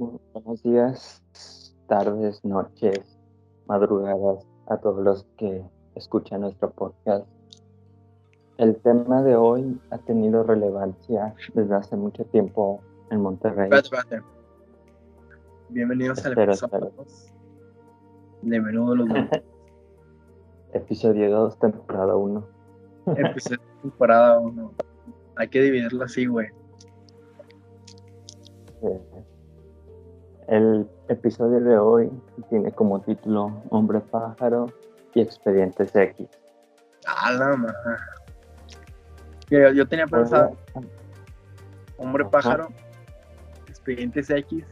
Buenos días, tardes, noches, madrugadas a todos los que escuchan nuestro podcast. El tema de hoy ha tenido relevancia desde hace mucho tiempo en Monterrey. Bienvenidos al Espera, episodio espera. 2 de Menudo los Mundos. Episodio 2, temporada 1. episodio temporada 1. Hay que dividirlo así, güey. Eh, El episodio de hoy tiene como título Hombre pájaro y Expedientes X. Ah, la madre. Yo, yo tenía pensado Hombre Ajá. Pájaro, Expedientes X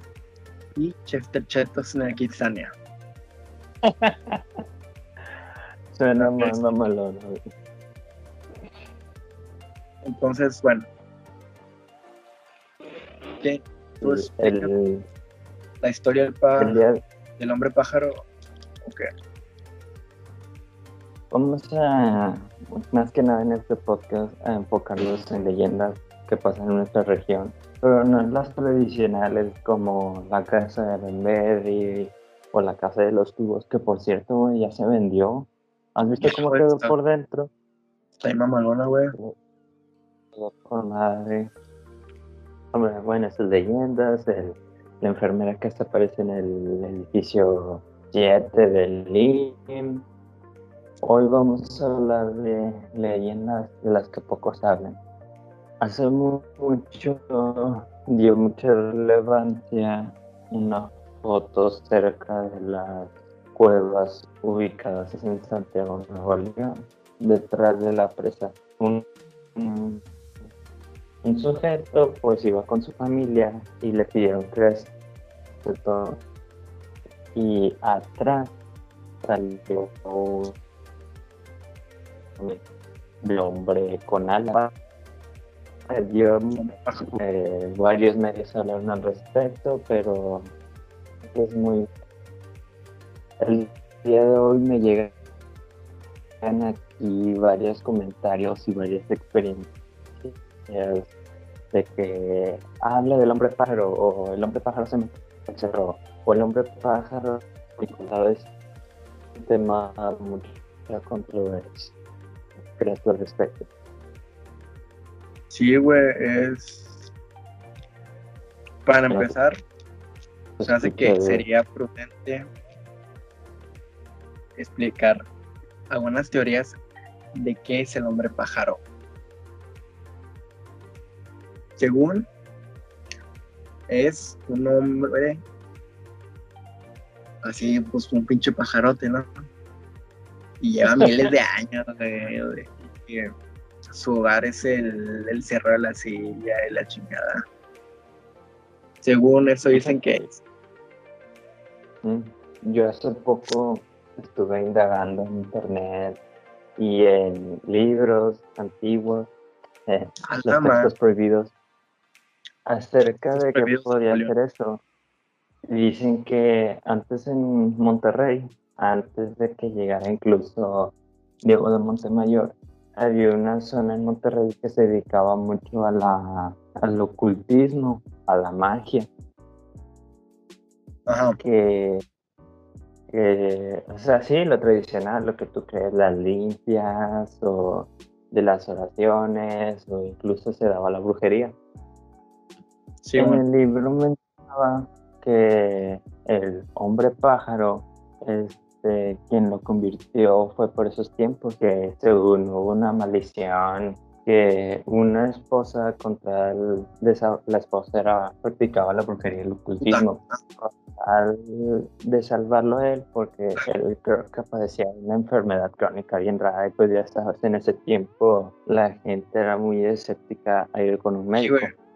y Chester Chetos en Kitsania. Suena más mamalón. Entonces, bueno. ¿Qué? Pues, El, la historia del, día, del hombre pájaro. Ok. Vamos a, más que nada en este podcast, a enfocarnos en leyendas que pasan en nuestra región, pero no en las tradicionales como la casa de Benberry o la casa de los tubos, que por cierto ya se vendió. ¿Has visto cómo quedó está- por dentro? Está ahí mamalona, güey. Con madre. Hombre, bueno, esas leyendas, el- la enfermera que se aparece en el edificio 7 del LIM. Hoy vamos a hablar de leyendas de las que pocos hablan. Hace mu- mucho dio mucha relevancia una foto cerca de las cuevas ubicadas en Santiago, Nuevo León, detrás de la presa. Un- un sujeto pues iba con su familia y le pidieron les de todo. Y atrás salió un hombre con alas. Eh, eh, varios medios hablaron al respecto, pero es muy... El día de hoy me llegan aquí varios comentarios y varias experiencias de que habla del hombre pájaro o el hombre pájaro se me cerró o el hombre pájaro vinculado es un tema mucha controversia ¿Qué crees al respecto? Sí, güey, es. Para empezar, se hace que sería prudente explicar algunas teorías de qué es el hombre pájaro. Según es un hombre así, pues un pinche pajarote, ¿no? Y lleva miles de años, su hogar es el, el cerro de la silla y la chingada. Según eso dicen que es. Mm, Yo hace poco estuve indagando en internet y en libros antiguos, eh, los textos prohibidos, acerca de prohibidos, podría ser eso. Dicen que antes en Monterrey, antes de que llegara incluso Diego de Montemayor, había una zona en Monterrey que se dedicaba mucho a la, al ocultismo, a la magia. Ajá. que, que, o sea, sí, lo tradicional, lo que tú crees, las limpias o de las oraciones o incluso se daba la brujería. Sí, en güey. el libro mencionaba que el hombre pájaro, este, quien lo convirtió fue por esos tiempos que según hubo una maldición que una esposa contra el, la esposa era practicaba la brujería y el ocultismo al de salvarlo a él porque él creo que padecía una enfermedad crónica bien rara y pues ya sabes en ese tiempo la gente era muy escéptica a ir con un Sí, médico güey.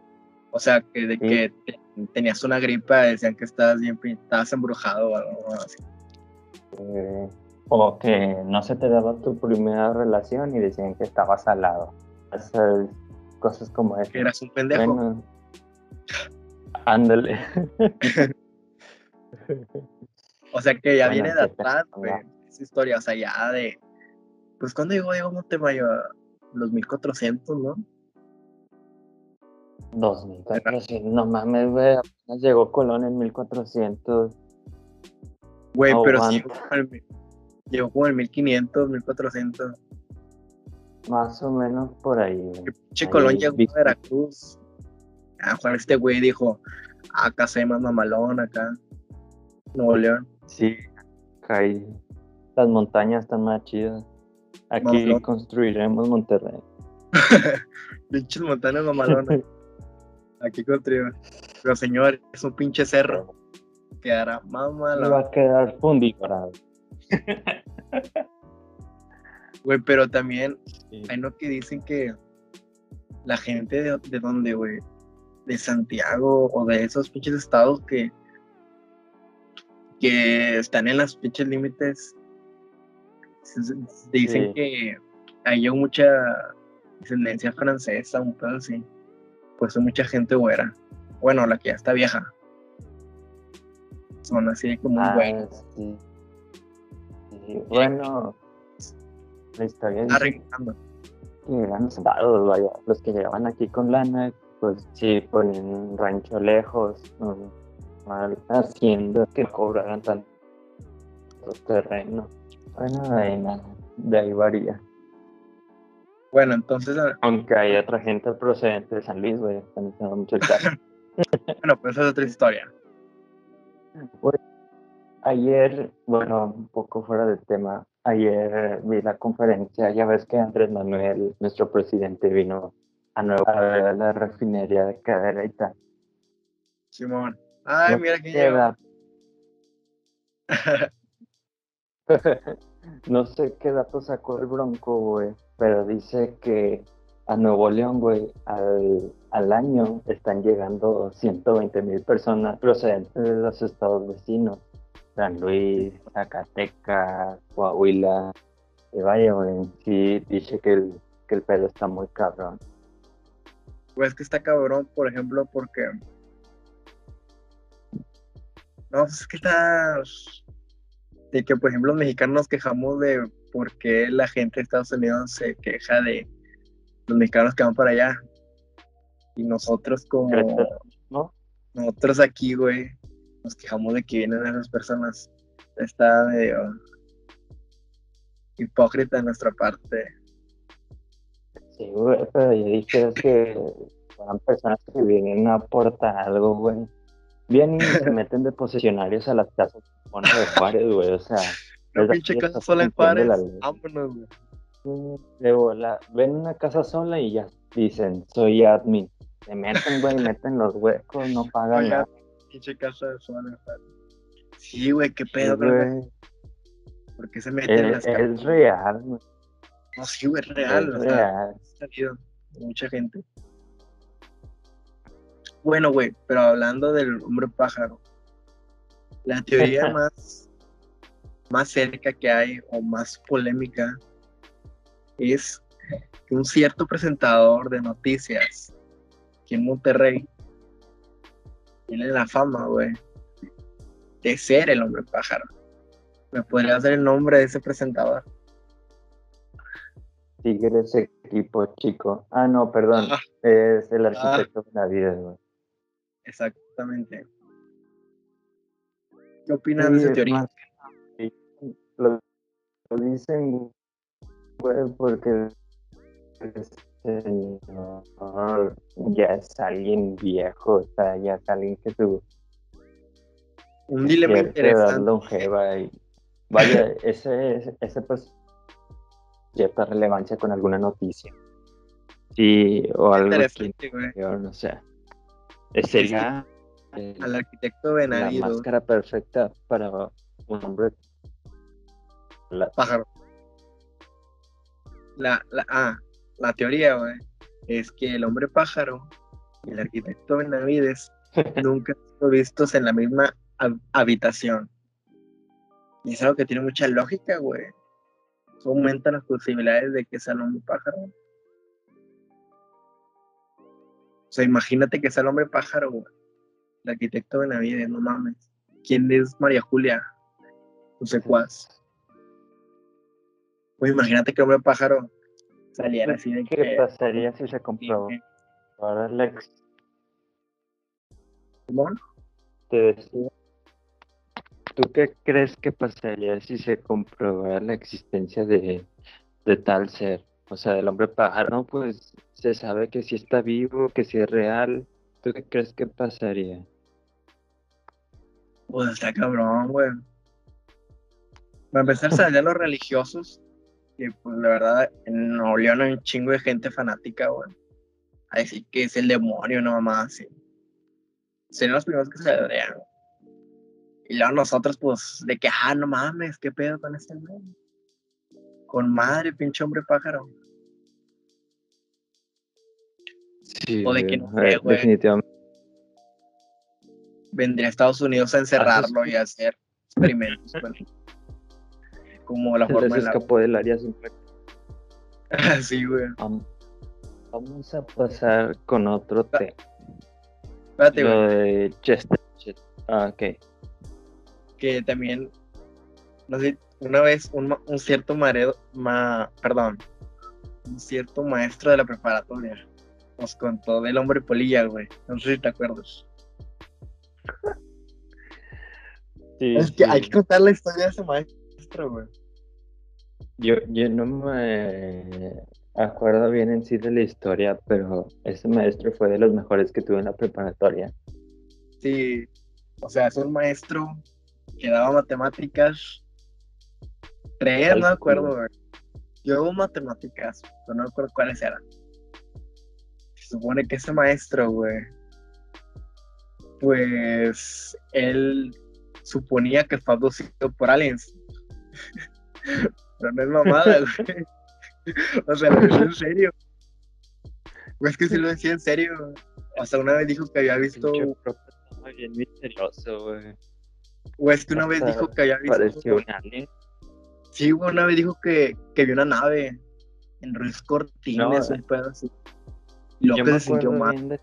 O sea, que de que te- tenías una gripa, decían que estabas bien, estabas embrujado o algo así. Eh, o que no se te daba tu primera relación y decían que estabas al lado. Esas cosas como Que esas. eras un pendejo. Bueno, ándale. O sea, que ya Bueno, viene de atrás, güey. Esa historia, o sea, ya de. Pues cuando llegó Diego Montemayor, los 1400, ¿no? 2400, no mames, güey, llegó Colón en 1400. Güey, No pero sí llegó como en- llegó como en 1500, 1400. Más o menos por ahí, güey. Che, Colón llegó a Veracruz. Ah, Juan, este güey dijo, acá se más mamalón, acá. Nuevo León. Sí, acá hay- las montañas están más chidas. Aquí Mamalón. construiremos Monterrey. Pinches montañas mamalonas. Aquí construyó. Pero señor, es un pinche cerro. Quedará Me va a quedar fundido. Güey, pero también Sí. hay no que dicen que la gente de, de dónde, güey, de Santiago o de esos pinches estados que que están en las pinches límites dicen Sí. que hay mucha descendencia francesa, un pedo así. Pues mucha gente güera. Bueno, la que ya está vieja. Son así como Ah, güey. sí. Sí, Bueno, la historia dice Arreglando. que eran soldados, vaya, los que llegaban aquí con lana, pues sí, ponían un rancho lejos, um, mal haciendo que cobraran tanto terreno. Bueno, de ahí nada, de ahí varía. Bueno, entonces, Aunque hay otra gente procedente de San Luis, güey, están usando mucho el carro. bueno, pues esa es otra historia. Ayer, bueno, un poco fuera del tema, ayer vi la conferencia, ya ves que Andrés Manuel, nuestro presidente, vino a Nueva a ver la refinería de Cadereyta. Simón. Ay, No mira qué llega. no sé qué dato sacó el Bronco, güey, pero dice que a Nuevo León, güey, al, al año están llegando 120 mil personas procedentes de los estados vecinos. San Luis, Zacatecas, Coahuila. Y vaya, güey, sí dice que el, que el pedo está muy cabrón. Pues que está cabrón, por ejemplo, porque. No, pues es que está. De que, por ejemplo, los mexicanos nos quejamos de por qué la gente de Estados Unidos se queja de los mexicanos que van para allá. Y nosotros, como. ¿Crees que no? Nosotros aquí, güey, nos quejamos de que vienen esas personas. Está medio. hipócrita de nuestra parte. Sí, güey, pero yo dije que son personas que vienen a aportar algo, güey. Vienen y se meten de posesionarios a las casas de Juárez, güey, o sea. La es pinche casa sola en Juárez. Vámonos, güey. De bola, ven una casa sola y ya dicen, soy admin. Se meten, güey, meten los huecos, no pagan nada. pinche casa sola en Juárez. Sí, güey, qué pedo, güey. ¿Por qué se meten en Es, las es casas? real, güey, No, sí, güey, es real. es o sea, real. ha salido mucha gente. Bueno, güey, pero hablando del hombre pájaro, la teoría más, más cerca que hay o más polémica es que un cierto presentador de noticias aquí en Monterrey tiene la fama, güey, de ser el hombre pájaro. ¿Me podrías dar el nombre de ese presentador? Tigres equipo chico. Ah, no, perdón. Ah. Es el arquitecto Benavides, güey. Exactamente. ¿Qué opinas de esa teoría? más- Lo, lo dicen, güey, porque el señor ya es alguien viejo, o sea, ya es alguien que tuvo Un dilema interesante. y vaya, ese, ese, ese, pues cierta relevancia con alguna noticia. Sí, o algo así, Interesante, güey. yo no sé. Sería el- Al arquitecto la Benavides, máscara perfecta para un hombre. La- pájaro. La, la, ah, la teoría, güey, es que el hombre pájaro y el arquitecto Benavides nunca han sido vistos en la misma hab- habitación. Y es algo que tiene mucha lógica, güey. Aumenta las posibilidades de que sea el hombre pájaro. O sea, imagínate que sea el hombre pájaro, güey. El arquitecto Benavides, no mames. ¿Quién es María Julia? Tu secuaz. Pues imagínate que hombre pájaro saliera así de ¿Qué que. pasaría si se comprobara la Simón. Te decía, ¿tú qué crees que pasaría si se comprobara la existencia de, de tal ser? O sea, del hombre pájaro, pues se sabe que si está vivo, que si es real. ¿Tú qué crees que pasaría? Pues está cabrón, güey. Va a empezar salir los religiosos. Y pues la verdad, en Nuevo León hay un chingo de gente fanática, güey. A decir que es el demonio, no así. Serían los primeros que se saldrían. Y luego nosotros, pues, de que, ah, no mames, qué pedo con este güey. Con madre, pinche hombre pájaro. Sí, O de que no sé, güey. definitivamente. Vendría a Estados Unidos a encerrarlo y a hacer experimentos, güey. Como la Se forma les en la... escapó del área 50. sí, güey. Vam- Vamos a pasar con otro tema. Espérate, güey. Lo de Chester. Ah, ok. que también, no sé, una vez un, un cierto ma, perdón, un cierto maestro de la preparatoria nos contó del hombre polilla, güey. No sé si te acuerdas. Sí, Es que sí. hay que contar la historia de ese maestro, güey. Yo, yo no me acuerdo bien en sí de la historia, pero ese maestro fue de los mejores que tuve en la preparatoria. Sí, o sea, es un maestro que daba matemáticas. Tres, no me acuerdo, güey. Yo hago matemáticas, pero no me acuerdo cuáles eran. Se supone que ese maestro, güey, pues él suponía que fue abducido por aliens. Pero no es mamada, güey. O sea, lo decía en serio. Güey, es que sí lo decía en serio. Hasta una vez dijo que había visto. Bien misterioso, güey. O es que una vez dijo que había visto. Pareció un alien. Sí, güey, una vez dijo que, que vio una nave en Ruiz Cortines, No, un pedo así. Se sintió mal. de-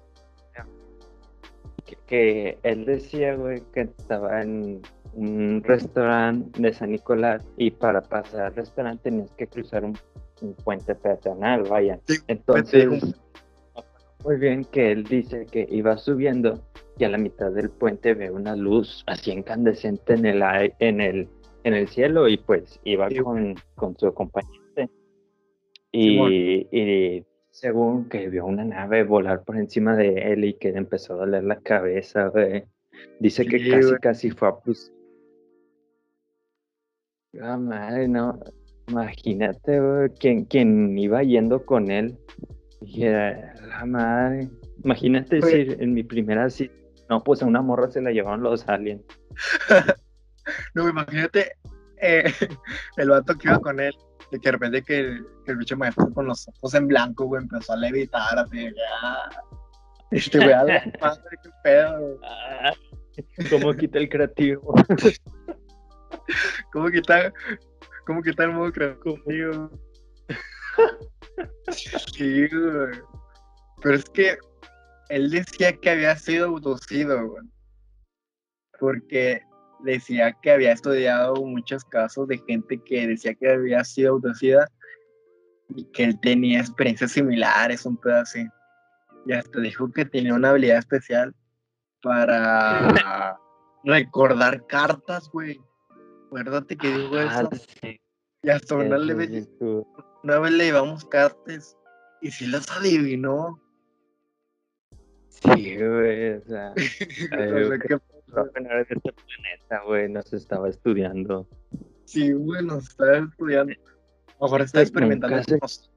que, que él decía, güey, que estaba en un restaurante de San Nicolás y para pasar al restaurante tenías que cruzar un, un puente peatonal, vaya. Sí, Entonces, muy bien que él dice que iba subiendo y a la mitad del puente ve una luz así incandescente en el, en el, en el cielo y pues iba Sí. con, con su acompañante. Y, y según que vio una nave volar por encima de él y que le empezó a doler la cabeza, güey. Dice que Sí, casi, güey. casi fue a pues. Ah, madre, no. Imagínate, güey, quien, quien iba yendo con él. Dije, la madre. Imagínate Güey. si en mi primera cita. No, pues a una morra se la llevaron los aliens. No, imagínate eh, el vato que iba con él. De que de repente que, el- que el bicho maestro con los ojos en blanco, güey, empezó a levitar así. Ya. Este güey, a la madre, qué pedo. güey. Ah, ¿Cómo quita el creativo? ¿Cómo quitar, cómo quitar el modo creativo? Sí, güey. Pero es que él decía que había sido abducido, güey. Porque decía que había estudiado muchos casos de gente que decía que había sido abducida y que él tenía experiencias similares, un pedo así. Y hasta dijo que tenía una habilidad especial para recordar cartas, güey. Acuérdate que dijo Ah, eso. sí, Y hasta una, le- sí una vez le llevamos cartas y si las adivinó. Sí, güey, o sea, de este planeta, güey, nos estaba estudiando. sí, güey, nos está estudiando. Ahora está Nunca experimentando se- con nosotros.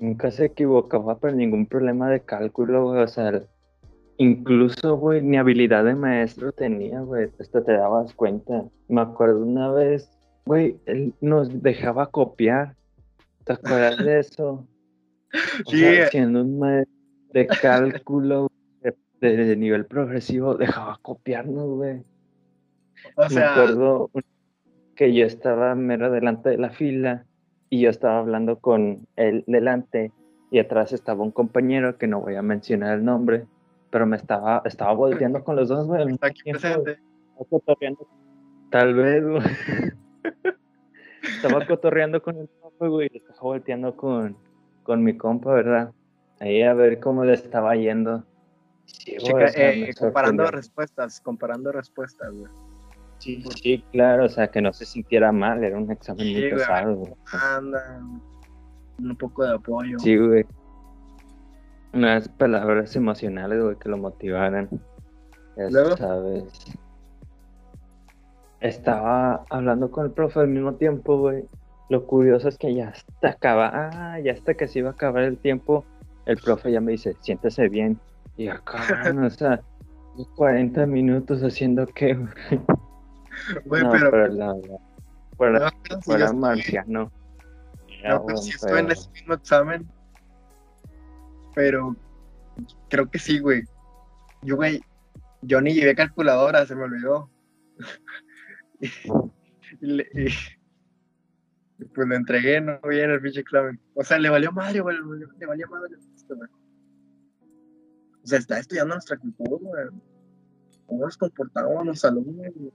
Nunca se equivocaba por ningún problema de cálculo, güey, o sea, incluso, güey, ni habilidad de maestro tenía, güey, hasta te dabas cuenta. Me acuerdo una vez, güey, él nos dejaba copiar, ¿te acuerdas de eso? O Sí, sea, siendo un maestro de cálculo de, de- de nivel progresivo, dejaba copiarnos, güey. O Me sea, acuerdo que yo estaba mero delante de la fila y yo estaba hablando con él delante y atrás estaba un compañero que no voy a mencionar el nombre, pero me estaba, estaba volteando con los dos, güey. está aquí presente. estaba cotorreando. Tal vez, güey. Estaba cotorreando con el compa, güey, y estaba volteando con, con mi compa, ¿verdad? Ahí a ver cómo le estaba yendo. Sí, güey, Checa, o sea, eh, comparando sorprendió. respuestas, comparando respuestas, güey. Sí, sí, claro, o sea, que no se sintiera mal, era un examen Sí, muy pesado. güey. Anda, un poco de apoyo. Sí, güey. Unas palabras emocionales, güey, que lo motivaran. Ya Luego. sabes. Estaba hablando con el profe al mismo tiempo, güey. Lo curioso es que ya hasta acaba, ah, ya hasta que se iba a acabar el tiempo, el profe ya me dice, siéntese bien. Y acá, o sea, 40 minutos haciendo qué, güey. Güey, No, pero, pero la verdad, fuera, no, si marciano. No, pero si estoy en ese mismo examen. Pero creo que sí, güey. Yo, güey, yo ni llevé calculadora, se me olvidó. y, le- y- y pues lo entregué, no bien el pinche examen. O sea, le valió madre, güey, le valió, madre. O sea, está estudiando nuestra cultura, güey. ¿Cómo nos comportamos los alumnos? güey?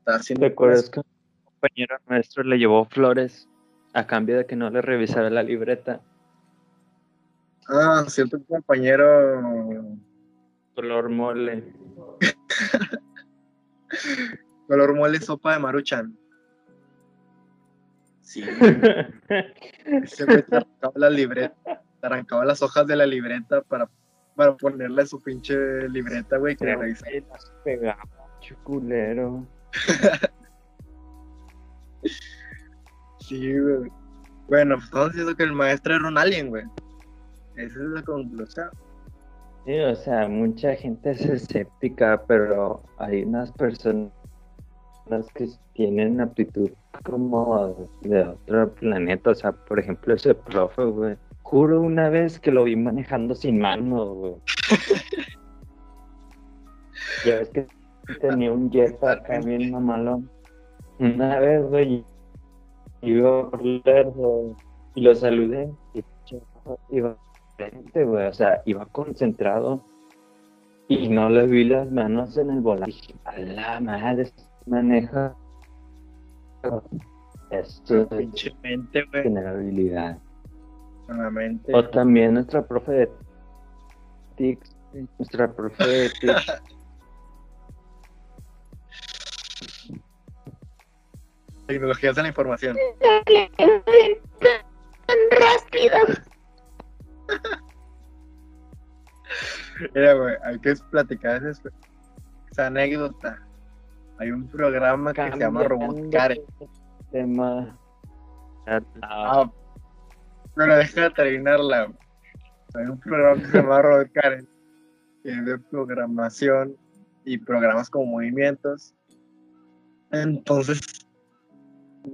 Está haciendo ¿Te acuerdas que un compañero nuestro le llevó flores a cambio de que no le revisara la libreta? Ah, cierto compañero Color mole. color mole sopa de maruchan. Sí, güey te arrancaba la libreta, te arrancaba las hojas de la libreta para, para ponerle su pinche libreta, güey, que le pegaba, chuculero. Sí, güey. Bueno, pues estamos diciendo que el maestro era un alien, güey. Esa es la conclusión. Sí, o sea, mucha gente es escéptica, pero hay unas personas que tienen aptitud como de otro planeta. O sea, por ejemplo, ese profe, güey. Juro una vez que lo vi manejando sin mano, güey. ya ves que tenía un jet acá bien mamalón. Una vez, güey, iba por lejos y lo saludé y iba frente, güey, o sea, iba concentrado y no le vi las manos en el volante. Dije, a la madre, maneja. Esto es Pinche mente, güey. tener habilidad. Nuevamente. O también nuestra profe de TICS, nuestra profe de TICS, Tecnologías de la información. Mira, güey, hay que platicar esa, esa anécdota. Hay un programa que se llama Robot de Tema. Ah, Ah, pero deja de terminarla. güey. Hay un programa que se llama Robot Karen, que es de programación y programas con movimientos. Entonces,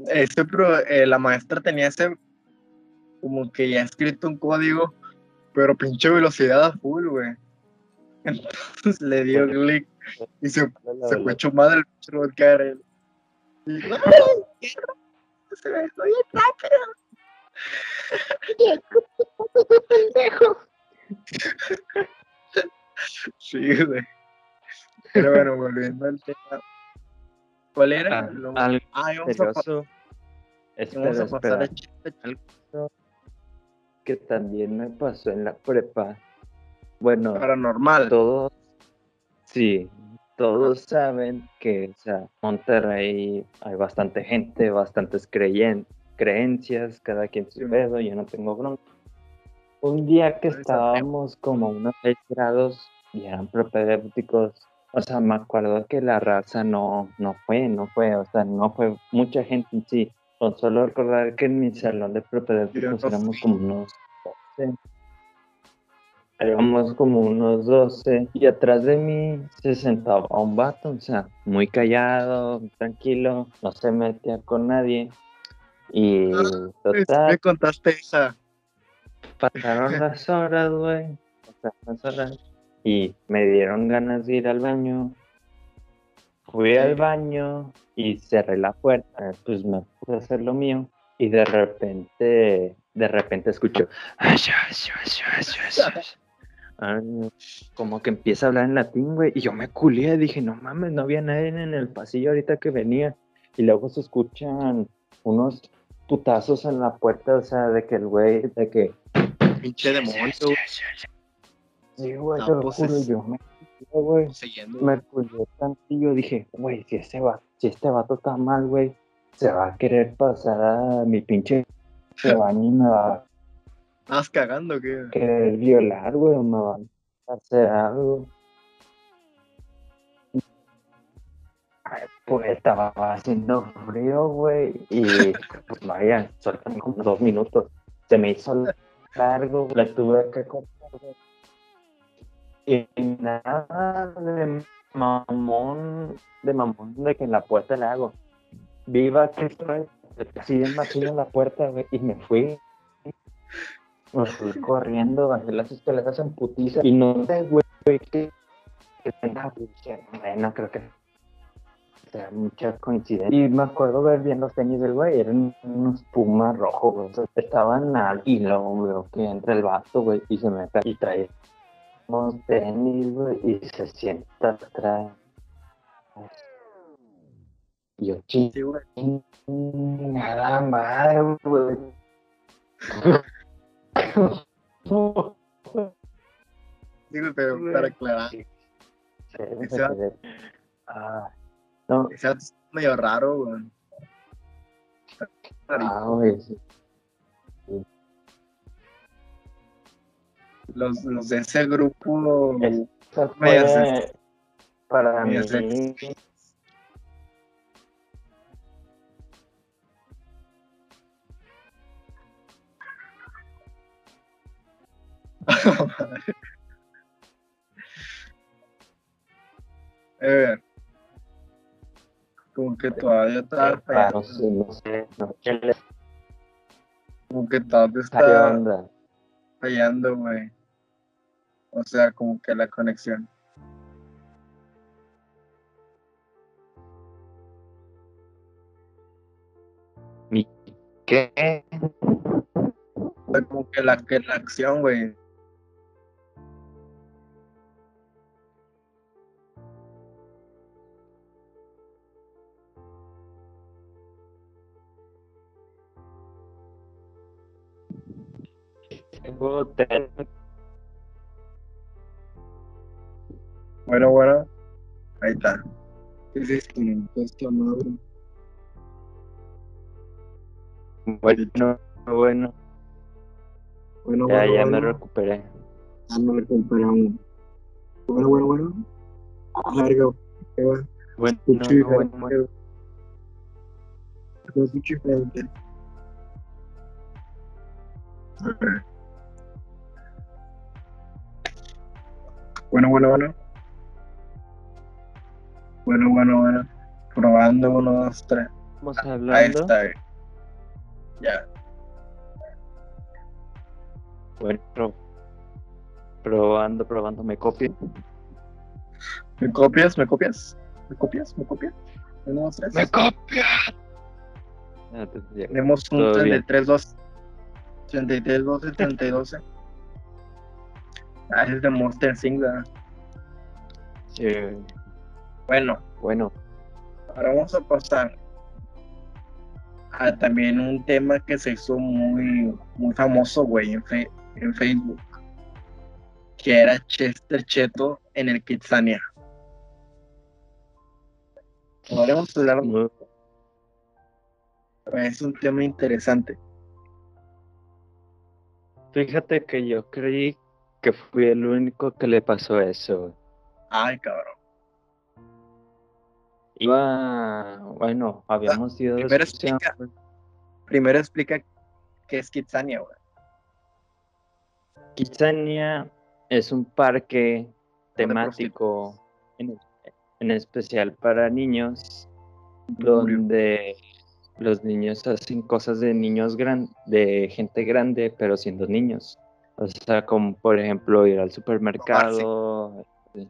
este pro- eh, la maestra tenía ese como que ya escrito un código, pero pinche velocidad a full, güey. Entonces le dio clic y se, se fue hecho madre el pinche Karen. Y, ¡ay, qué rápido! Se me fue bien rápido. Pendejo. Sí, güey. Pero bueno, volviendo al tema. ¿Cuál era? Ah, Lo- algo Ah, íbamos a, Espera, a pasar espera. chiste. Algo que también me pasó en la prepa. Bueno, paranormal. todos, sí, todos saben que, o sea, Monterrey hay bastante gente, bastantes creyen- creencias, cada quien su pedo, yo no tengo bronca. Un día que estábamos como unos 6 grados y eran propedéuticos, o sea, me acuerdo que la raza no, no fue, no fue, o sea, no fue mucha gente en sí. Con solo recordar que en mi salón de propedéuticos éramos como unos 12. Éramos como unos 12 y atrás de mí se sentaba un vato, o sea, muy callado, tranquilo, no se metía con nadie. Y Ah, total, Me contaste esa. pasaron las horas, güey. Pasaron las horas. Y me dieron ganas de ir al baño. Fui al baño y cerré la puerta. Pues me puse a hacer lo mío. Y de repente, de repente escucho. Ah, Como que empieza a hablar en latín, güey. Y yo me culé. Dije, no mames, no había nadie en el pasillo ahorita que venía. Y luego se escuchan unos putazos en la puerta, o sea, de que el güey, de que Pinche demonio. güey. Sí, güey, No, te lo pues juro, es- yo me güey. Siguiendo. Me cuidé tantillo, dije, güey, si, ese va, si este vato está mal, güey, se va a querer pasar a mi pinche baño y me va ¿Estás cagando a querer violar, güey, o me va a hacer algo. Pues estaba haciendo frío, güey, y pues vaya, solamente como dos minutos. Se me hizo largo, le tuve que güey. Y nada de mamón, de mamón, de que en la puerta le hago. Viva que estoy, así de en la puerta, güey, y me fui. Me fui corriendo, bajé las escaleras en putiza, y no sé, güey, que, que bueno, creo que sea mucha coincidencia. Y me acuerdo ver bien los tenis del güey, eran unos pumas rojos, güey, o sea, estaban al y luego veo que entra el vato, güey, y se me cae, y trae unos tenis, güey, y se sienta atrás. Y yo, güey. chingada madre, güey. Güey, pero para aclarar, Ah, no, ese está medio raro, güey. ah, güey, sí. Los, los de ese grupo. Esa Medio fue para mí. medio Eh, como que todavía está Ah, fallando, no sé, no sé, no sé qué como que todavía está fallando, güey. O sea, como que la conexión. ¿Mi qué? Como que la, que la acción, güey. Tengo ten- Bueno, bueno. Ahí está. ¿Qué es esto? Esta madre. Bueno, bueno, Bueno, ya, bueno, ya me bueno. recuperé. Ah, no le comparamos. Bueno, bueno, bueno. Larga. ¿Qué va? Bueno, Escucho no, bueno, bueno. Lo escucho diferente. Ok. Bueno, bueno, bueno. Bueno, bueno, bueno. Probando uno, dos, tres. Estamos Ahí hablando. está. eh. Ya. Bueno, pro- probando, probando, me copio. ¿Me copias? ¿Me copias? ¿Me copias? ¿Me copias? Uno, dos, tres. copia! Ah. Tenemos un Todo bien. 33, 2. 33, 12, 32. Ah, es de Monster Inc. ¿verdad? Sí, Bueno, bueno, ahora vamos a pasar a también un tema que se hizo muy, muy famoso, güey, en, fe- en Facebook. Que era Chester Cheto en el Kitsania. Podríamos hablar, muy- es un tema interesante. fíjate que yo creí que fui el único que le pasó eso. Ay, cabrón. Iba, bueno, habíamos ido primero explica. Primero explica qué es Kitsania, güey. Kitsania es un parque temático, en, en especial para niños, donde los niños hacen cosas de niños gran, de gente grande, pero siendo niños. O sea, como por ejemplo ir al supermercado. sí.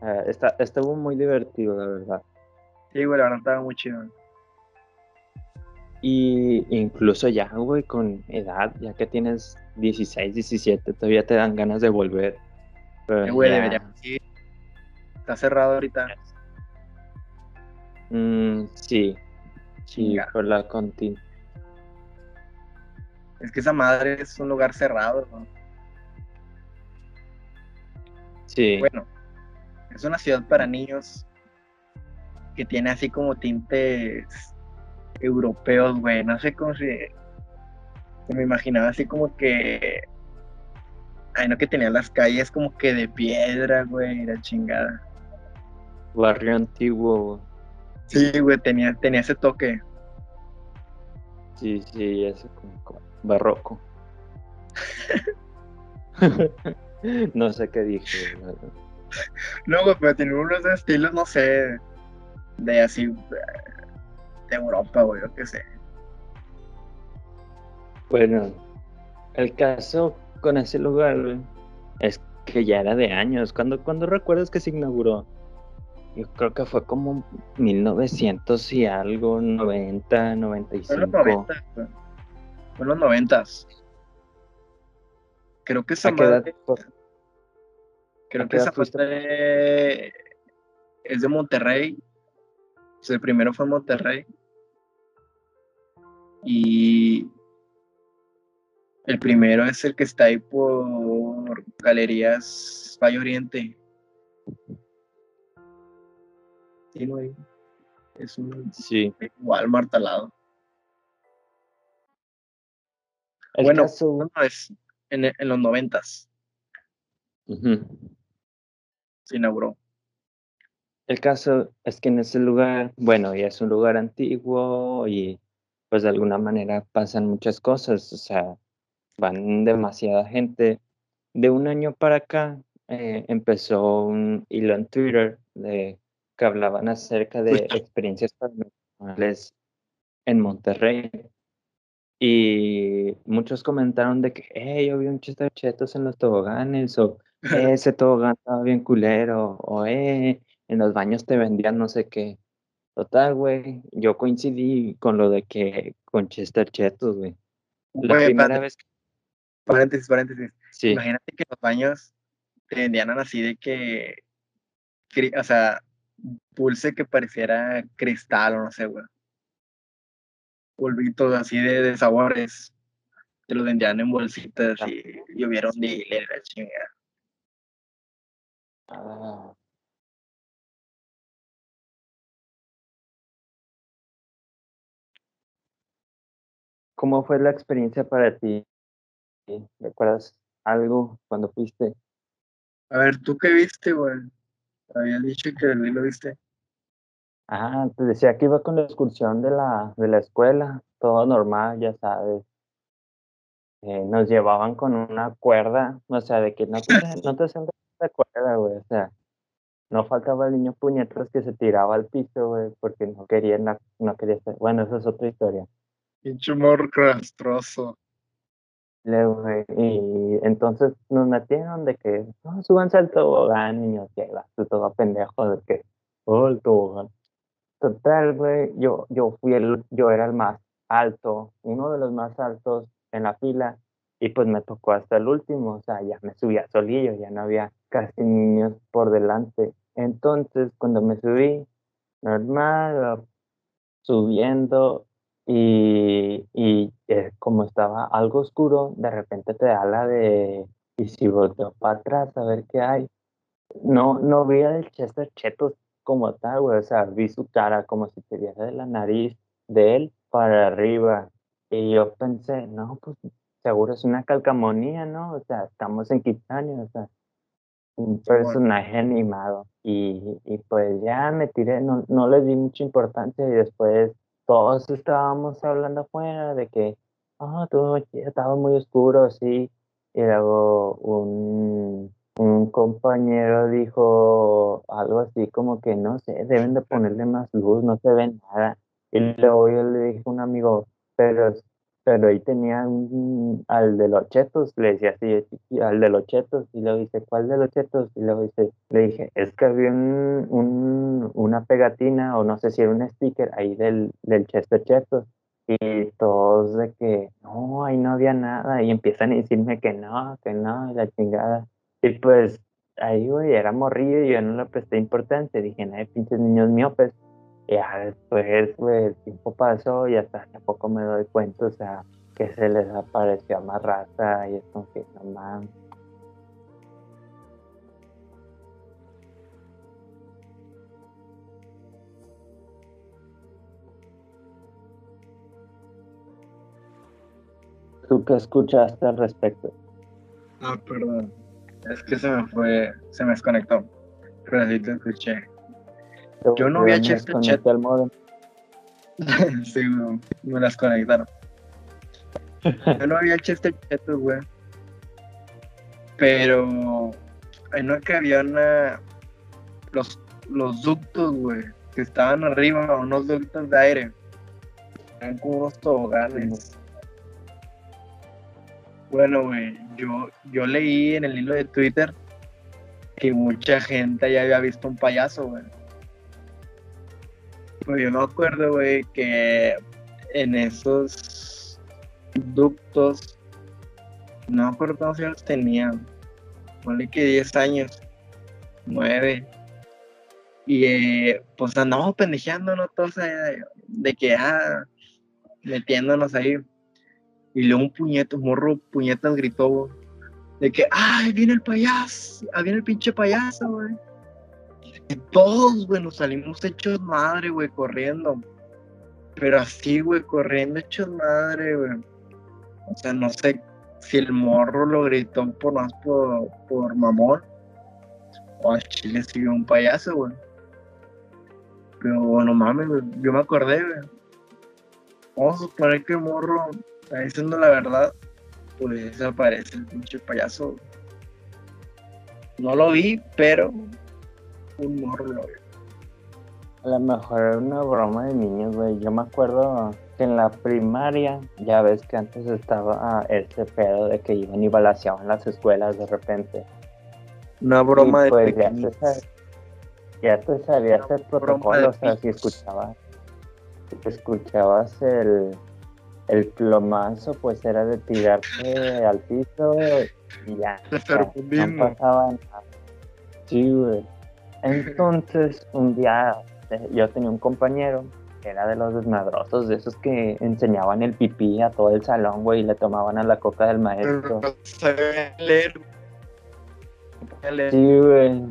Ah, está, estuvo muy divertido, la verdad. Sí, güey, la verdad estaba muy chido. Y incluso ya, güey, con edad, ya que tienes 16, 17, todavía te dan ganas de volver. Pero Eh, güey, ya, debería. Sí. Está cerrado ahorita. mm, sí, sí, por la conti. Es que esa madre es un lugar cerrado, ¿no? Sí. Bueno, es una ciudad para niños que tiene así como tintes europeos, güey. No sé cómo se, se me imaginaba así como que. Ay, no, que tenía las calles como que de piedra, güey, la chingada. Barrio antiguo. Sí, güey, tenía, tenía ese toque. Sí, sí, ese como, como barroco. no sé qué dije. güey, pero tenía unos estilos, no sé, de así, de Europa, güey, yo qué sé. Bueno, el caso con ese lugar güey, es que ya era de años. ¿Cuándo, cuándo recuerdas que se inauguró? Yo creo que fue como 1900 y algo, 90, Fue en 95. los 90, güey. Fue en los 90. Creo que esa ¿A qué edad madre- fue? creo que esa madre es de Monterrey. O sea, el primero fue en Monterrey. Y el primero es el que está ahí por Galerías Valle Oriente. Sí, güey. Es un Sí. Walmart al lado. El bueno, caso. es en, en los noventas Ujú. se inauguró. El caso es que en ese lugar, bueno, ya es un lugar antiguo y pues de alguna manera pasan muchas cosas, o sea, van demasiada gente. De un año para acá eh, empezó un hilo en Twitter de que hablaban acerca de experiencias paranormales en Monterrey. Y muchos comentaron de que, hey, yo vi un chiste de chetos en los toboganes, o "Eh, ese tobogán estaba bien culero, o eh, en los baños te vendían no sé qué. Total, güey, yo coincidí con lo de que con Chester Chetos, güey. La Güey, primera espérate, vez que paréntesis, paréntesis. sí, Imagínate que los baños te vendían así de que, o sea, pulse que pareciera cristal o no sé, güey. Polvitos así de, de sabores. Te los vendían en bolsitas Ah. y llovieron dealer, la chingada. ah, ¿cómo fue la experiencia para ti? ¿Recuerdas algo cuando fuiste? A ver, ¿tú qué viste, güey? Habías dicho que lo viste. Ah, te decía que iba con la excursión de la, de la escuela, todo normal, ya sabes. Eh, nos llevaban con una cuerda, o sea, de que no te, no te hacían de la cuerda, güey, o sea, no faltaba el niño puñetas que se tiraba al piso, güey, porque no quería, la- no quería estar, bueno, esa es otra historia. Pinche morro castroso. Y entonces nos metieron de que, no, súbanse al tobogán, niños, ahí vas tú todo pendejo de que, oh, el tobogán. Total, güey, yo, yo fui el, yo era el más alto, uno de los más altos en la fila, y pues me tocó hasta el último, o sea, ya me subía solillo, ya no había casi niños por delante. Entonces, cuando me subí, normal, subiendo, y, y eh, como estaba algo oscuro, de repente te da la de, y si volteo para atrás a ver qué hay, no, no vi al Chester Chetos como tal, güey, o sea, vi su cara como si te viera de la nariz de él para arriba, y yo pensé, no, pues seguro es una calcamonía, ¿no? O sea, estamos en Kitsania, o sea, un personaje animado, y, y pues ya me tiré, no, no le di mucha importancia, y después todos estábamos hablando afuera de que, ah, todo estaba muy oscuro, sí, y luego un, un compañero dijo algo así como que no sé, deben de ponerle más luz, no se ve nada. Y luego yo le dije a un amigo, pero, pero ahí tenía un, al de los chetos, le decía así, al de los chetos, y luego dice, ¿cuál de los chetos? Y luego dice, le dije, es que había un, un- una pegatina, o no sé si era un sticker ahí del, del Chester Chetos. Y todos de que, no, ahí no había nada, y empiezan a decirme que no, que no, y la chingada. Y pues ahí, güey, era morrillo y yo no le presté importancia. Dije, no, pinches niños miopes. Y ya después, güey, el tiempo pasó y hasta hace poco me doy cuenta, o sea, que se les apareció a más raza y es como que no mames. ¿Tú qué escuchaste al respecto? Ah, perdón. Es que se me fue, se me desconectó. Pero sí te escuché. Yo no vi a me Chester desconecté al modem. sí, güey, me las conectaron. Yo no había Chester Chetos, güey. Pero no es que había una. Los, los ductos, güey, que estaban arriba, unos ductos de aire. Eran como unos toboganes. Bueno, güey, yo, yo leí en el hilo de Twitter que mucha gente ya había visto un payaso, güey. Pues yo me acuerdo, güey, que en esos ductos, no me acuerdo cuántos años tenían, ponle que 10 años, 9. Y eh, pues andamos pendejeándonos todos ahí de, de que, ah, metiéndonos ahí. Y luego un puñeto, un morro puñetas gritó, güey, de que, ay, viene el payaso, ah, viene el pinche payaso, güey. Y todos, güey, nos salimos hechos madre, güey, corriendo. Pero así, güey, corriendo hechos madre, güey. O sea, no sé si el morro lo gritó por más por, por mamón. O al chile siguió un payaso, güey. Pero no mames. Yo me acordé, güey. Vamos a suponer que morro está diciendo la verdad. Pues desaparece el pinche payaso. No lo vi, pero un morro lo vi. A lo mejor era una broma de niños, güey. Yo me acuerdo que en la primaria, ya ves que antes estaba ese pedo de que iban y balaseaban las escuelas de repente. Una broma Y, pues, de pequeños. sab- ya te sabías el protocolo, o sea, si escuchabas, si escuchabas el, el plomazo, pues era de tirarte al piso y ya. Hundiendo. no pasaba nada. Sí, güey. Entonces, un día eh, yo tenía un compañero que era de los desmadrosos, de esos que enseñaban el pipí a todo el salón, güey, y le tomaban a la coca del maestro. Pero no sabía leer. No leer. Sí, güey.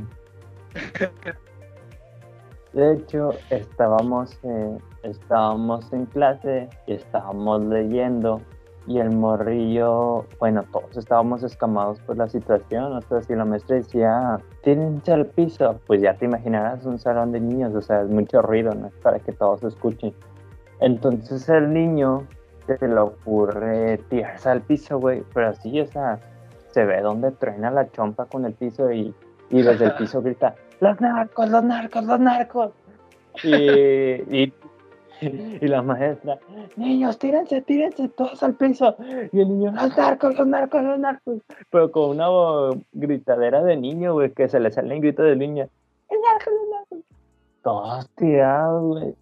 De hecho, estábamos, eh, estábamos en clase y estábamos leyendo y el morrillo, bueno, todos estábamos escamados por la situación, o sea, si la maestra decía, tírense al piso, pues ya te imaginarás un salón de niños, o sea, es mucho ruido, ¿no? Para que todos escuchen. Entonces el niño se le ocurre tirarse al piso, güey, pero así, o sea, se ve donde truena la chompa con el piso y, y desde el piso grita, los narcos, los narcos, los narcos. Y, y, y la maestra, niños, tírense, tírense todos al piso. Y el niño, los narcos, los narcos, los narcos. Pero con una gritadera de niño, güey, que se le sale el grito de niña, los narcos, los narcos. Todos tirados, güey.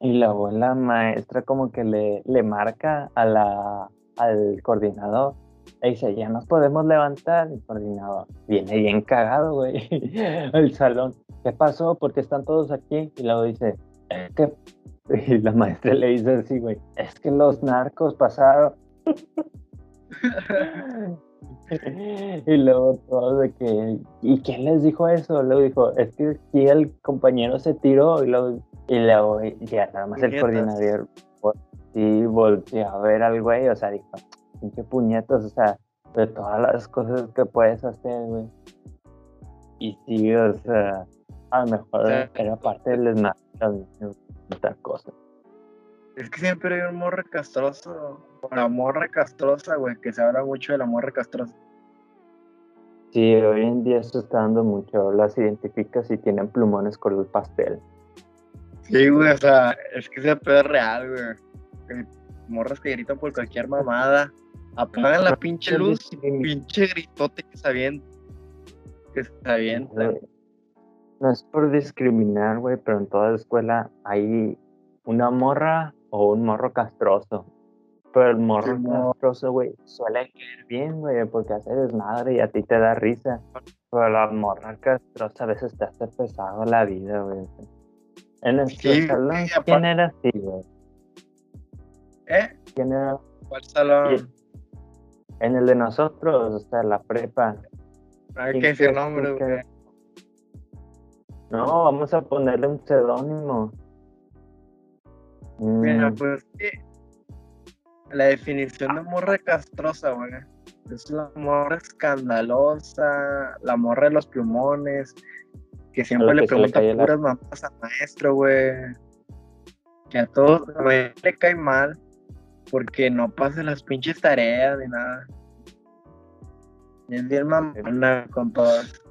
Y la maestra como que le, le marca a la, al coordinador. Le dice, ya nos podemos levantar. El coordinador viene bien cagado, güey. El salón. ¿Qué pasó? ¿Por qué están todos aquí? Y luego dice, es que... Y la maestra le dice así, güey, es que los narcos pasaron. y luego todos de que, ¿y quién les dijo eso? Luego dijo, es que aquí el compañero se tiró y luego, y luego ya nada más el coordinador sí volteó a ver al güey, o sea, dijo, pinche puñetas, o sea, de todas las cosas que puedes hacer, güey. Y sí, o sea, a lo mejor sea, era parte del desmadre, otra cosa. Es que siempre hay un morro castroso. La morra castrosa, güey, que se habla mucho de la morra castrosa. Sí, hoy en día esto está dando mucho, las identificas y tienen plumones color pastel. Sí, güey, o sea, es que ese pedo es real, güey. Que Morras que gritan por cualquier mamada. Apagan la pinche luz, pinche gritote que se avienta. Que se avienta. No es por discriminar, güey, pero en toda la escuela hay una morra o un morro castroso. Pero el morro castroso, güey, suele caer bien, güey, porque hace desmadre y a ti te da risa. Pero la morra castrosa a veces te hace pesado la vida, güey. En nuestro Sí, salón, ¿quién era así, güey? ¿Eh? ¿Quién era ¿Cuál salón? En el de nosotros, o sea, la prepa? Hay ¿Quién que decir crees tú nombres, que- güey. No, vamos a ponerle un seudónimo. Mira, Mm, pues que la definición de morra castrosa, güey. Es la morra escandalosa, la morra de los plumones, que siempre le pregunta cae la- puras mamás al maestro, güey. Que a todos le cae mal porque no pasa las pinches tareas ni nada. Es bien mamona con todas.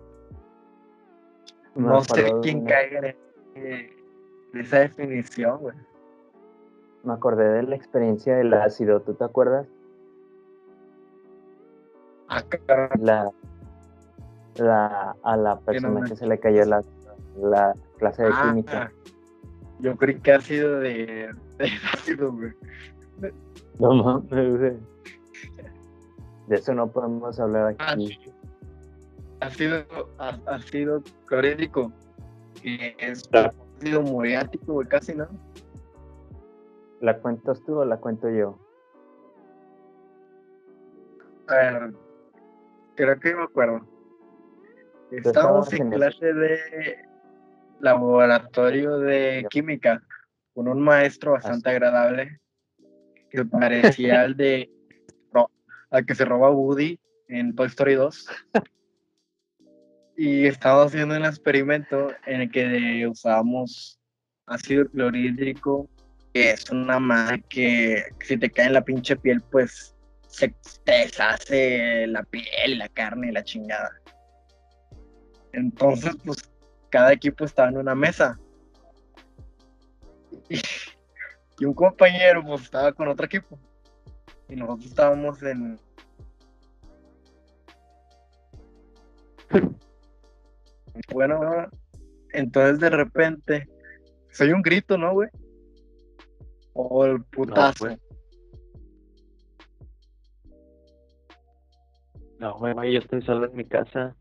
No sé de quién caiga en esa definición, güey. Me acordé de la experiencia del ácido, ¿tú te acuerdas? Ah. La, la, a la persona no. que se le cayó la, la clase de Ah, química. Yo creí que ha sido de, de ácido, güey. No mames, güey. De eso no podemos hablar Ah, aquí. Ha sido, ha, ha sido es Ah. ha sido muriático, güey, casi, ¿no? ¿La cuentas tú o la cuento yo? A ver, creo que me acuerdo. Estábamos en clase de laboratorio de química con un maestro bastante agradable que parecía al de al que se roba Woody en Toy Story 2. Y estábamos haciendo un experimento en el que usábamos ácido clorhídrico, que es una madre que si te cae en la pinche piel, pues se te deshace la piel, la carne y la chingada. Entonces, pues cada equipo estaba en una mesa. Y, y un compañero pues estaba con otro equipo. Y nosotros estábamos en... Bueno, entonces de repente soy un grito, ¿no, güey? O el putazo. güey. No, güey, yo estoy solo en mi casa.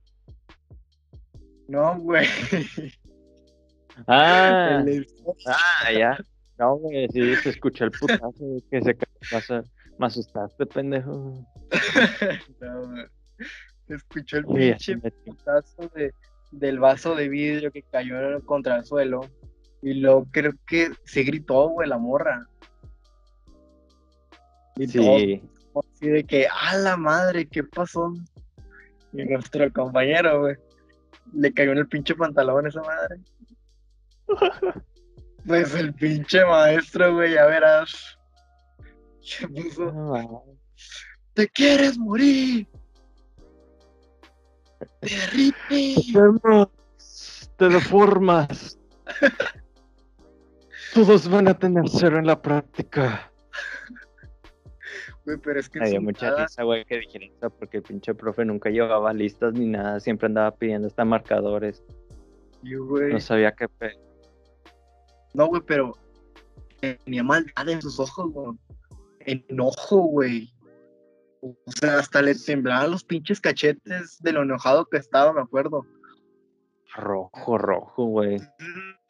No, güey. Ah, ah, ya. No, güey, sí, se escuchó el putazo que se a- Me asustaste, pendejo. No, güey. Se escuchó el pinche putazo de, del vaso de vidrio que cayó contra el suelo. Y luego creo que se gritó, güey, la morra. Y Sí, todo así de que, ¡a la madre! ¿Qué pasó? Y nuestro compañero, güey, le cayó en el pinche pantalón esa madre. Pues el pinche maestro, güey, ya verás. Se puso. ¡Te quieres morir! ¡Derrite! Vemos, te deformas. Todos van a tener cero en la práctica. Güey, pero es que su mucha cara- risa, güey, que dijeron eso porque el pinche profe nunca llevaba listas ni nada, siempre andaba pidiendo hasta marcadores. Sí, güey. No sabía qué pe... No, güey, pero tenía maldad en sus ojos, güey. Enojo, güey. O sea, hasta le temblaban los pinches cachetes de lo enojado que estaba, me acuerdo. Rojo, rojo, güey.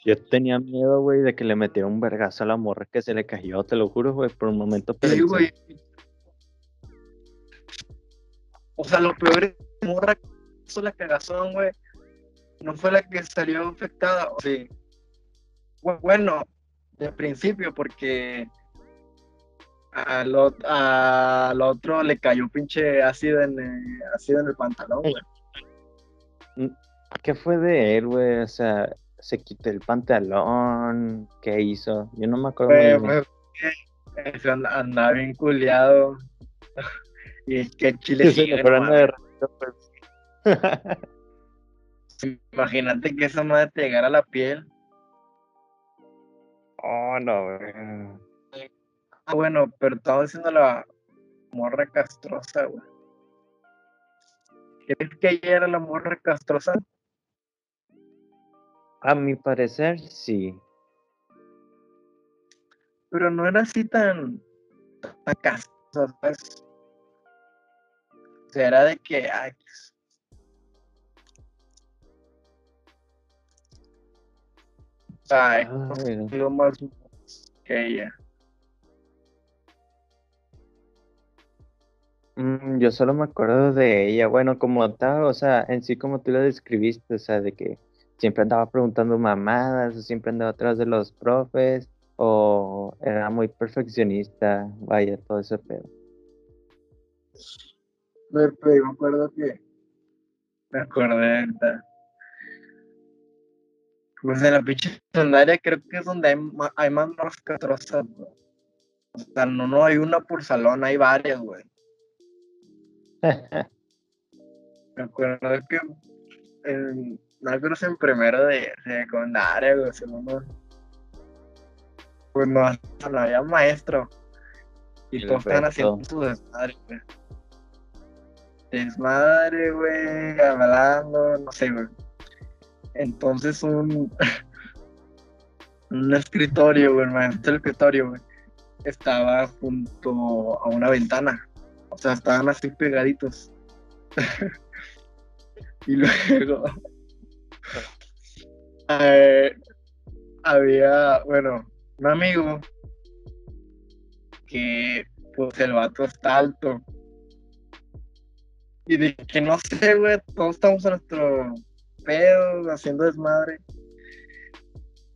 Yo tenía miedo, güey, de que le metiera un vergazo a la morra que se le cayó, te lo juro, güey, por un momento Sí, güey. O sea, lo peor es que la morra que hizo la cagazón, güey. No fue la que salió infectada. o Sí. Bu- Bueno, de principio, porque al, al otro le cayó pinche ácido en, el- ácido en el pantalón, güey. ¿Qué fue de él, güey? O sea, se quitó el pantalón, ¿qué hizo? Yo no me acuerdo muy bien. fue andaba bien culiado. y es que Chile sigue, de pues. Imagínate que esa madre te llegara a la piel. Oh, no, güey. Ah, bueno, pero estaba diciendo la morra castrosa, güey. ¿Crees que ella era la morra castrosa? A mi parecer, sí. Pero no era así tan, tan castrosa, ¿sabes? O sea, era de que, ay, pues, ay, no. sido más que ella. Yo solo me acuerdo de ella, bueno, como tal, o sea, en sí como tú lo describiste, o sea, de que siempre andaba preguntando mamadas, o siempre andaba atrás de los profes, o era muy perfeccionista, vaya, todo ese pedo. Pero, pero yo me acuerdo que. Me acordé ahorita. Pues en la pinche secundaria creo que es donde hay, hay más morras castrosas, güey. O sea, no, no hay una por salón, hay varias, güey. Me acuerdo que en, no que en primero de, secundaria, güey, segundo. Pues no, no había maestro. Y todos estaban haciendo su desmadre, güey. Desmadre, güey, hablando, no sé, güey. Entonces un, un escritorio, güey, el maestro del escritorio, güey, estaba junto a una ventana. Sea, estaban así pegaditos. y luego eh, había, bueno, un amigo que pues el vato está alto. Y de que no sé, güey, todos estamos en nuestro pedo, haciendo desmadre.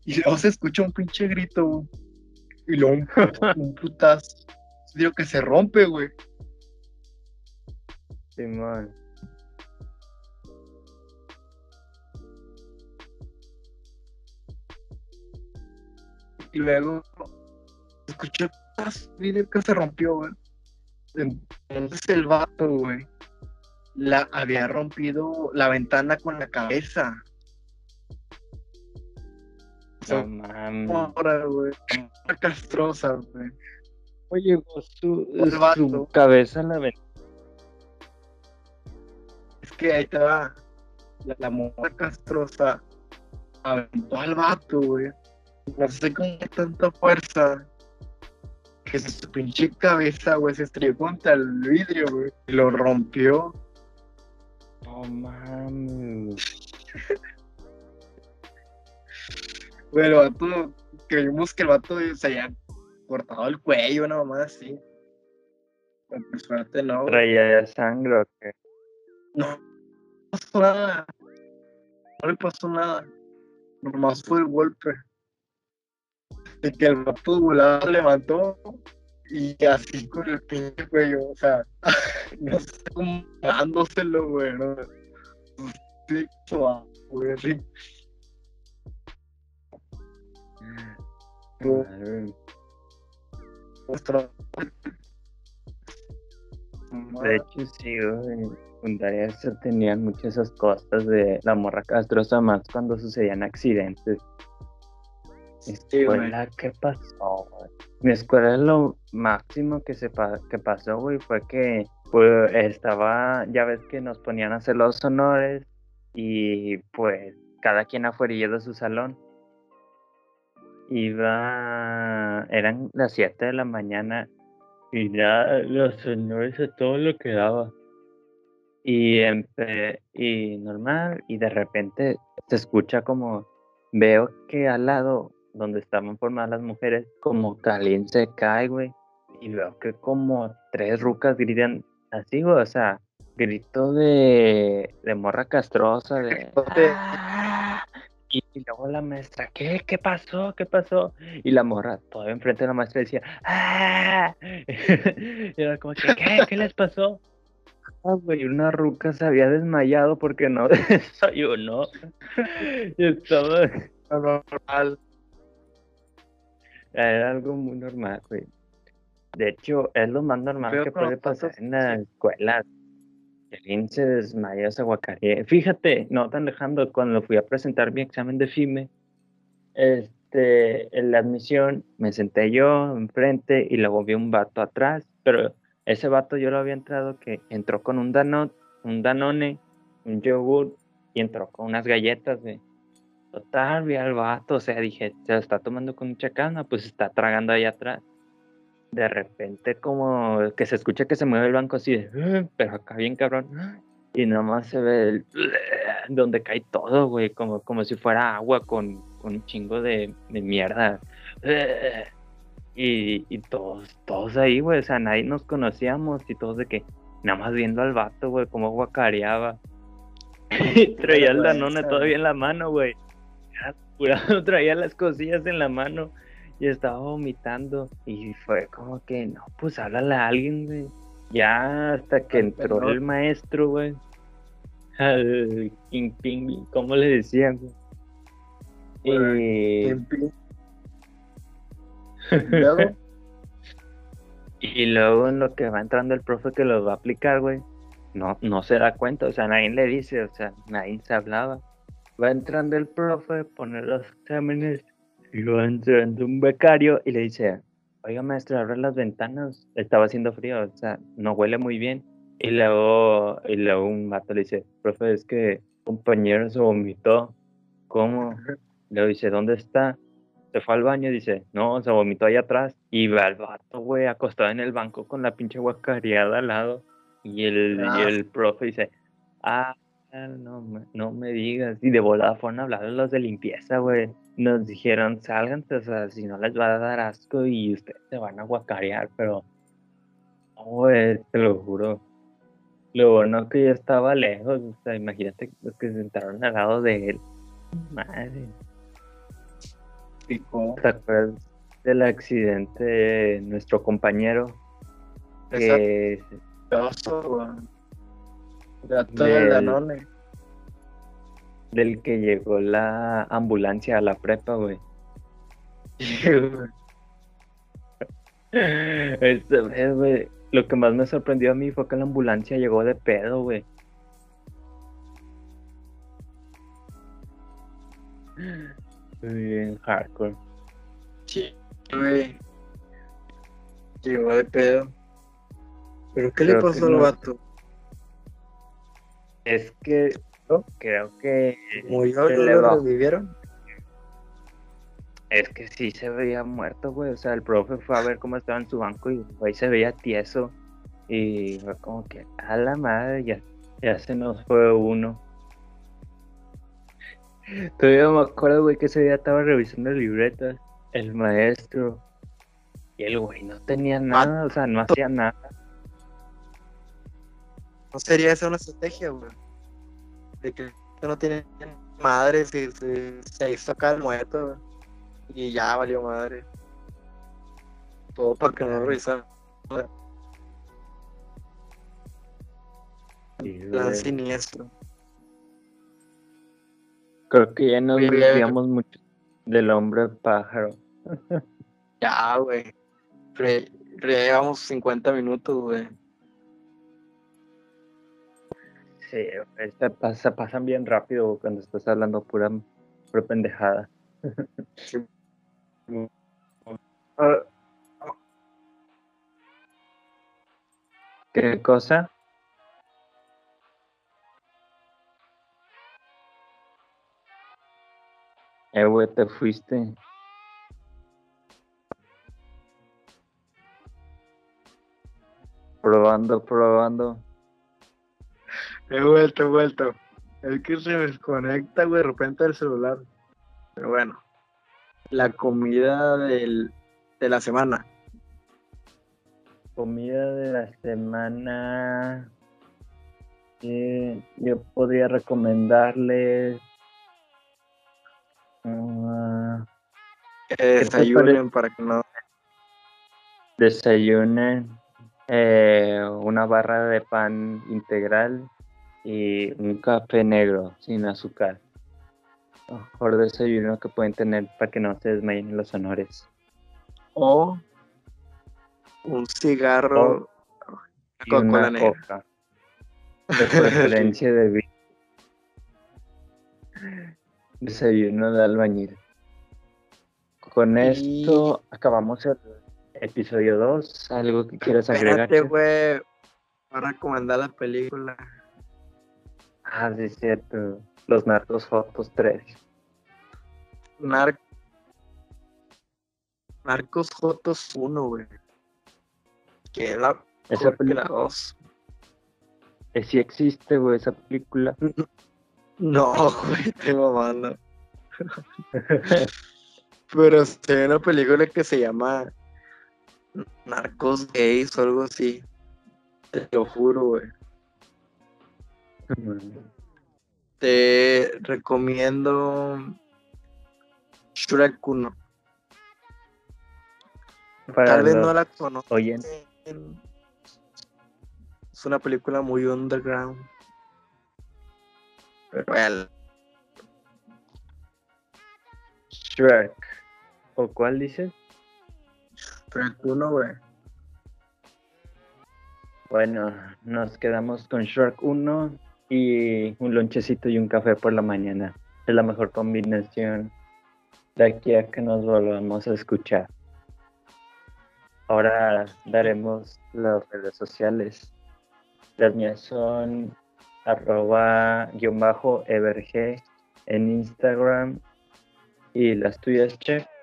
Y luego se escucha un pinche grito, güey. Y luego un, un putazo. Digo que se rompe, güey. Simón. Y luego escuché vidrio que se rompió, güey. Entonces el vato, güey, la había rompido la ventana con la cabeza. No mames. horas, güey. Una castrosa, güey. Oye, su, El cabeza en la ventana. Que ahí te va. La, la mujer castrosa aventó al vato, güey. No sé con qué tanta fuerza. Que su pinche cabeza, güey, se estrelló contra el vidrio, güey. Y lo rompió. No mames. Güey, el vato, creímos que el vato se había cortado el cuello, una mamá así. Pero por suerte no. Traía sangre o qué? No, no pasó nada. No le pasó nada. Nomás fue el golpe. De que el vato de volada levantó y así con el pinche cuello. O sea, no sé cómo dándoselo, güey. ¿no? Güey, De hecho, sí, güey. Secundaria se tenían muchas esas cosas de la morra castrosa más cuando sucedían accidentes. Mi Sí, escuela, ¿qué pasó, güey? Mi escuela lo máximo que se pa- que pasó, güey, fue que pues, estaba, ya ves que nos ponían a hacer los honores y pues cada quien afuera de su salón. Iba, eran las 7 de la mañana y ya los honores a todo lo que daba. Y, y normal, y de repente se escucha como, veo que al lado donde estaban formadas las mujeres, como alguien se cae, güey. Y veo que como tres rucas gritan así, güey, o sea, grito de, de morra castrosa, de... "Ah". Y, y luego la maestra, ¿qué? ¿Qué pasó? ¿Qué pasó? Y la morra, todavía enfrente de la maestra, decía, ¡ah! y era como, que, ¿qué? ¿Qué les pasó? Ah, güey, una ruca se había desmayado porque no desayunó. y estaba... normal. Era algo muy normal, güey. De hecho, es lo más normal Pero que puede pasar en la escuela. Que alguien se desmaya, se aguacaree. Fíjate, no tan lejano, cuando fui a presentar mi examen de FIME, este, en la admisión me senté yo enfrente y luego vi un vato atrás, pero ese vato yo lo había entrado que entró con un danone, un danone, un yogur y entró con unas galletas, güey. Total, vi al vato, o sea, dije, se lo está tomando con mucha calma, pues está tragando ahí atrás. De repente, como que se escucha que se mueve el banco así de, "Ah", pero acá bien cabrón. Y nomás se ve el, donde cae todo, güey, como, como si fuera agua con, con un chingo de, de mierda. Y, y todos, todos ahí, güey, o sea, nadie nos conocíamos y todos de que, nada más viendo al vato, güey, cómo guacareaba. Traía el danone vergüenza, todavía en la mano, güey. Pura- traía las cosillas en la mano y estaba vomitando. Y fue como que, no, pues háblale a alguien, güey. Ya hasta que entró el maestro, güey. Al King Ping, ¿cómo le decían, güey? En fin. Luego, y luego en lo que va entrando el profe que los va a aplicar, güey, no, no se da cuenta, o sea, nadie le dice, o sea, nadie se hablaba. Va entrando el profe, pone los exámenes, y va entrando un becario y le dice, oiga maestro, abre las ventanas, estaba haciendo frío, o sea, no huele muy bien. Y luego, y luego un vato le dice, profe, es que compañero se vomitó. ¿Cómo? Le dice, ¿dónde está? Se fue al baño y dice, no, se vomitó allá atrás. Y va el vato, güey, acostado en el banco con la pinche guacareada al lado. Y el, y Ah. el profe dice, ah, no, me- no me digas. Y de volada fueron a hablar los de limpieza, güey. Nos dijeron, sálganse, o sea, si no les va a dar asco y ustedes se van a guacarear, pero, güey, te lo juro. Lo bueno que yo estaba lejos, o sea, imagínate los que se sentaron al lado de él. Madre. ¿Te acuerdas del accidente de nuestro compañero? Que Del- Danone. del que llegó la ambulancia a la prepa, güey. Esta vez, güey, lo que más me sorprendió a mí fue que la ambulancia llegó de pedo, güey. Muy bien, hardcore. Sí, güey. Llegó de pedo. ¿Pero qué le Creo pasó al no. vato? Es que ¿No? creo que ¿Murió y lo revivieron? Es que sí se veía muerto, güey. O sea, el profe fue a ver cómo estaba en su banco y güey se veía tieso. Y fue como que, a la madre, ya, ya se nos fue uno. Todavía me acuerdo, güey, que ese día estaba revisando libretas, el maestro. Y el güey no tenía nada, o sea, no hacía nada. ¿No sería esa una estrategia, güey? De que no tiene madre, se, se, se hizo acá el muerto, güey. Y ya valió madre. Todo para que no revisaran. Sí, Plan siniestro. Creo que ya nos desviamos mucho del hombre pájaro. Ya, güey. Llevamos 50 minutos, güey. Sí, se, pasa, pasan bien rápido cuando estás hablando pura, pura pendejada. Ah, ¿Qué cosa? Eh, güey, te fuiste. Probando, probando. He vuelto, he vuelto. Es que se desconecta, güey, de repente el celular. Pero bueno. La comida del, de la semana. Comida de la semana. yo podría recomendarles. Que desayunen para que no. desayunen eh, una barra de pan integral y un café negro sin azúcar. Mejor desayuno que pueden tener para que no se desmayen en los honores. O un cigarro. Una negra. coca. De preferencia de vino. Desayuno de albañil. Con Y- esto acabamos el episodio 2. ¿Algo que quieras agregar? Güey. A recomendar la película. Ah, sí, es cierto. Los Narcos Fotos 3. Nar- Narcos Jotos 1, güey. Que la Esa película 2. eh, sí existe, güey, esa película. No, güey, te mamando. Pero se ve una película que se llama Narcos Gays o algo así. Te lo juro, güey. Te recomiendo Shrek 1. Para Tal vez no la conozco. Es una película muy underground. Pero bueno, Shrek. ¿O cuál dices? Shrek 1, güey. Bueno, nos quedamos con Shrek 1 y un lonchecito y un café por la mañana. Es la mejor combinación de aquí a que nos volvamos a escuchar. Ahora daremos las redes sociales. Las mías son arroba guion bajo everg en Instagram y las tuyas, Che.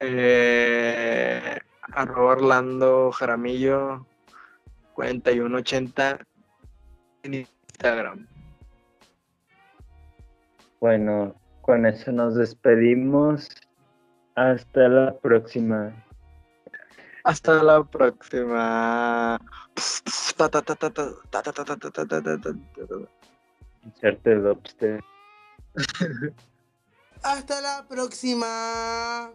Eh, arroba Orlando Jaramillo 4180 en Instagram. Bueno, con eso nos despedimos. Hasta la próxima. Hasta la próxima. Inserte el Hasta la próxima.